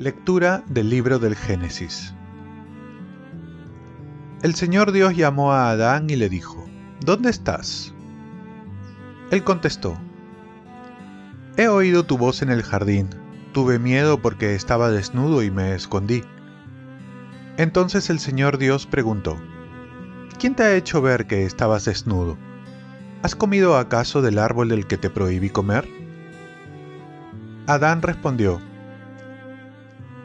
Lectura del libro del Génesis. El Señor Dios llamó a Adán y le dijo, ¿Dónde estás? Él contestó, He oído tu voz en el jardín, tuve miedo porque estaba desnudo y me escondí. Entonces el Señor Dios preguntó, ¿quién te ha hecho ver que estabas desnudo? ¿Has comido acaso del árbol del que te prohibí comer? Adán respondió,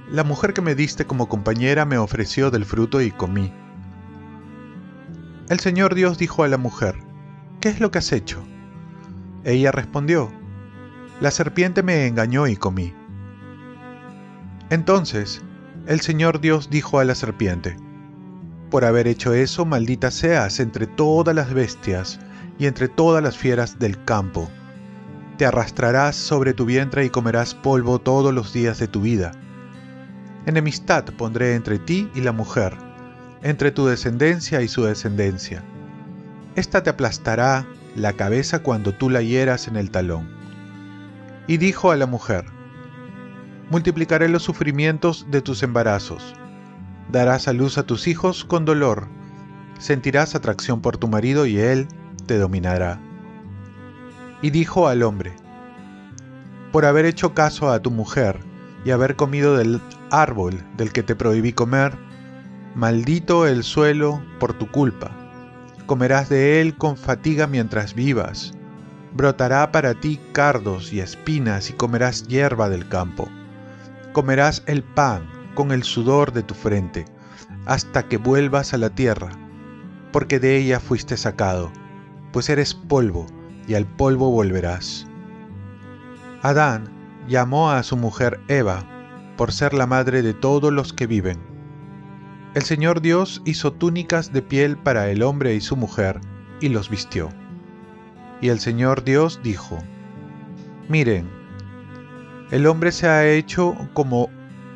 la mujer que me diste como compañera me ofreció del fruto y comí. El Señor Dios dijo a la mujer, ¿qué es lo que has hecho? Ella respondió, la serpiente me engañó y comí. Entonces, el Señor Dios dijo a la serpiente, por haber hecho eso, maldita seas entre todas las bestias y entre todas las fieras del campo. Te arrastrarás sobre tu vientre y comerás polvo todos los días de tu vida Enemistad pondré entre ti y la mujer, entre tu descendencia y su descendencia. Esta te aplastará la cabeza cuando tú la hieras en el talón. Y dijo a la mujer, Multiplicaré los sufrimientos de tus embarazos. Darás a luz a tus hijos con dolor. Sentirás atracción por tu marido y él te dominará. Y dijo al hombre, Por haber hecho caso a tu mujer y haber comido del árbol del que te prohibí comer, maldito el suelo por tu culpa. Comerás de él con fatiga mientras vivas. Brotará para ti cardos y espinas y comerás hierba del campo. Comerás el pan con el sudor de tu frente, hasta que vuelvas a la tierra, porque de ella fuiste sacado, pues eres polvo, y al polvo volverás. Adán llamó a su mujer Eva, por ser la madre de todos los que viven. El Señor Dios hizo túnicas de piel para el hombre y su mujer, y los vistió. Y el Señor Dios dijo, Miren, el hombre se ha hecho como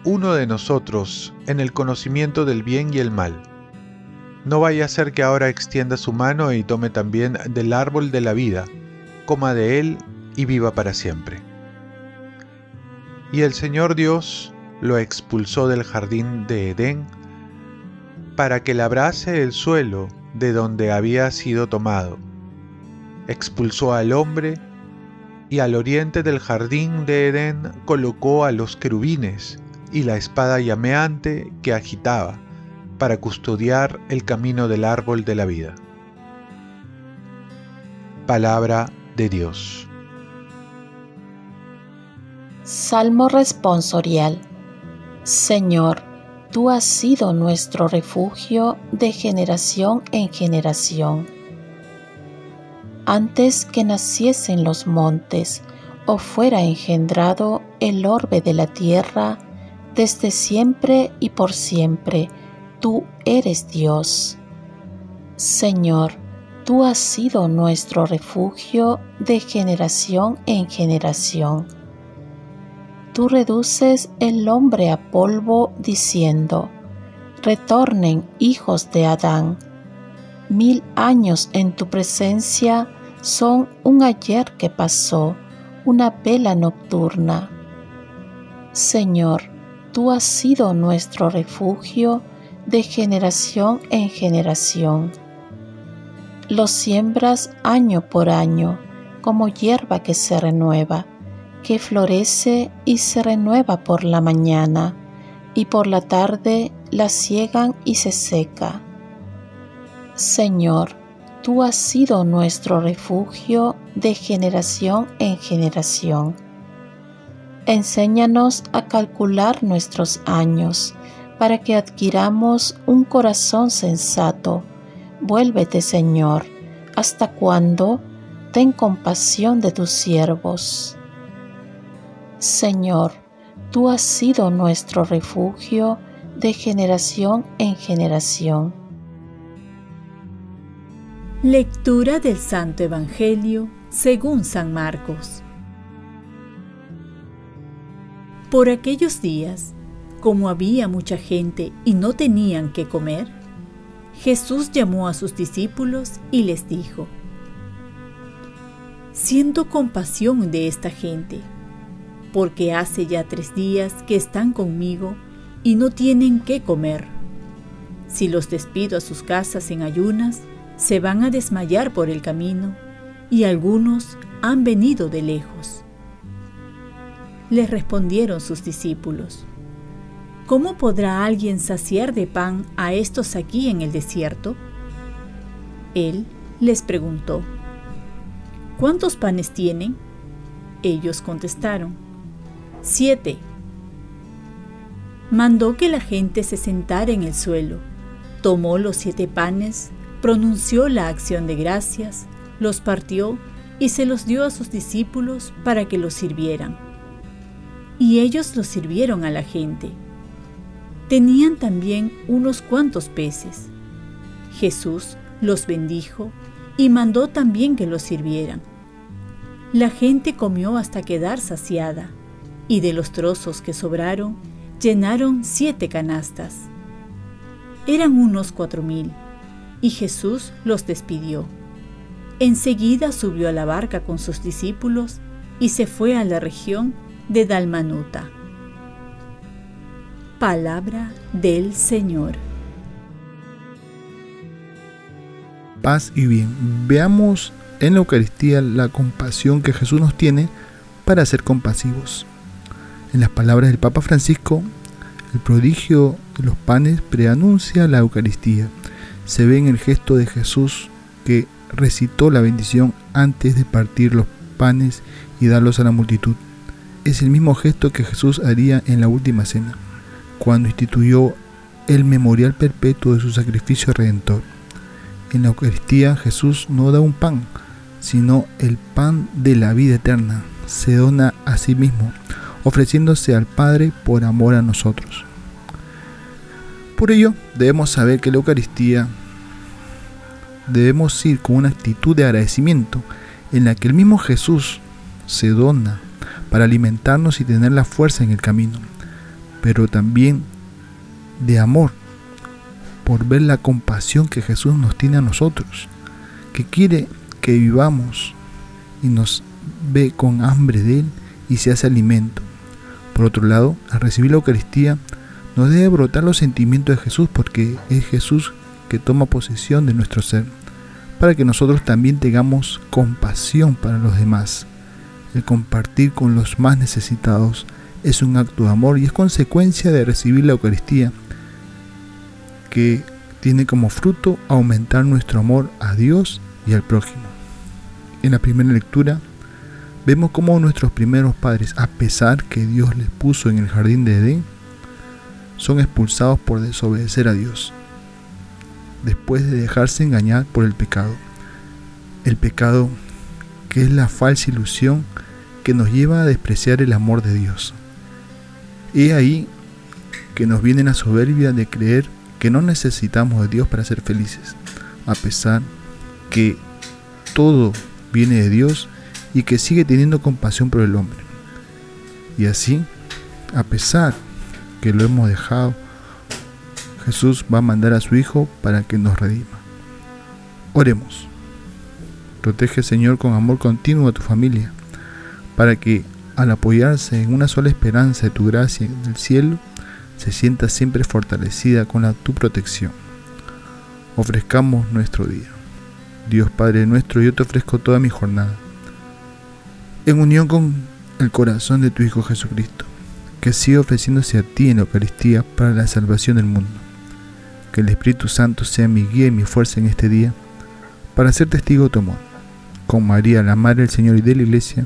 uno de nosotros en el conocimiento del bien y el mal. No vaya a ser que ahora extienda su mano y tome también del árbol de la vida, coma de él y viva para siempre. Y el Señor Dios lo expulsó del jardín de Edén para que labrase el suelo de donde había sido tomado. Expulsó al hombre y al oriente del jardín de Edén colocó a los querubines y la espada llameante que agitaba para custodiar el camino del árbol de la vida. Palabra de Dios. Salmo responsorial. Señor, tú has sido nuestro refugio de generación en generación. Antes que naciesen los montes o fuera engendrado el orbe de la tierra, desde siempre y por siempre, tú eres Dios. Señor, tú has sido nuestro refugio de generación en generación tú reduces el hombre a polvo diciendo, retornen hijos de Adán. Mil años en tu presencia son un ayer que pasó, una vela nocturna. Señor, tú has sido nuestro refugio de generación en generación. Lo siembras año por año como hierba que se renueva que florece y se renueva por la mañana, y por la tarde la ciegan y se seca. Señor, tú has sido nuestro refugio de generación en generación. Enséñanos a calcular nuestros años para que adquiramos un corazón sensato. Vuélvete, Señor, ¿hasta cuándo? Ten compasión de tus siervos. Señor, tú has sido nuestro refugio de generación en generación. Lectura del Santo Evangelio según San Marcos. Por aquellos días, como había mucha gente y no tenían que comer, Jesús llamó a sus discípulos y les dijo, Siento compasión de esta gente, porque hace ya tres días que están conmigo y no tienen qué comer. Si los despido a sus casas en ayunas, se van a desmayar por el camino, y algunos han venido de lejos. Les respondieron sus discípulos, ¿cómo podrá alguien saciar de pan a estos aquí en el desierto? Él les preguntó, ¿cuántos panes tienen? Ellos contestaron, siete. Mandó que la gente se sentara en el suelo, tomó los siete panes, pronunció la acción de gracias, los partió y se los dio a sus discípulos para que los sirvieran. Y ellos los sirvieron a la gente. Tenían también unos cuantos peces. Jesús los bendijo y mandó también que los sirvieran. La gente comió hasta quedar saciada, y de los trozos que sobraron, llenaron siete canastas. Eran unos cuatro mil, y Jesús los despidió. Enseguida subió a la barca con sus discípulos y se fue a la región de Dalmanuta. Palabra del Señor. Paz y bien. Veamos en la Eucaristía la compasión que Jesús nos tiene para ser compasivos. En las palabras del Papa Francisco, el prodigio de los panes preanuncia la Eucaristía. Se ve en el gesto de Jesús que recitó la bendición antes de partir los panes y darlos a la multitud. Es el mismo gesto que Jesús haría en la última cena, cuando instituyó el memorial perpetuo de su sacrificio redentor. En la Eucaristía Jesús no da un pan, sino el pan de la vida eterna. Se dona a sí mismo, ofreciéndose al Padre por amor a nosotros. Por ello, debemos saber que la Eucaristía debemos ir con una actitud de agradecimiento en la que el mismo Jesús se dona para alimentarnos y tener la fuerza en el camino, pero también de amor por ver la compasión que Jesús nos tiene a nosotros, que quiere que vivamos y nos ve con hambre de Él y se hace alimento. Por otro lado, al recibir la Eucaristía, nos debe brotar los sentimientos de Jesús porque es Jesús que toma posesión de nuestro ser para que nosotros también tengamos compasión para los demás. El compartir con los más necesitados es un acto de amor y es consecuencia de recibir la Eucaristía, que tiene como fruto aumentar nuestro amor a Dios y al prójimo. En la primera lectura vemos cómo nuestros primeros padres, a pesar que Dios les puso en el jardín de Edén, son expulsados por desobedecer a Dios después de dejarse engañar por el pecado. El pecado que es la falsa ilusión que nos lleva a despreciar el amor de Dios. He ahí que nos viene la soberbia de creer que no necesitamos de Dios para ser felices, a pesar que todo viene de Dios y que sigue teniendo compasión por el hombre. Y así, a pesar que lo hemos dejado, Jesús va a mandar a su Hijo para que nos redima. Oremos. Protege, Señor, con amor continuo a tu familia, para que, al apoyarse en una sola esperanza de tu gracia del cielo, se sienta siempre fortalecida con la, tu protección. Ofrezcamos nuestro día. Dios Padre nuestro, yo te ofrezco toda mi jornada, en unión con el corazón de tu Hijo Jesucristo, que sigue ofreciéndose a ti en la Eucaristía para la salvación del mundo que el Espíritu Santo sea mi guía y mi fuerza en este día para ser testigo de tu amor. Con María, la Madre del Señor y de la Iglesia,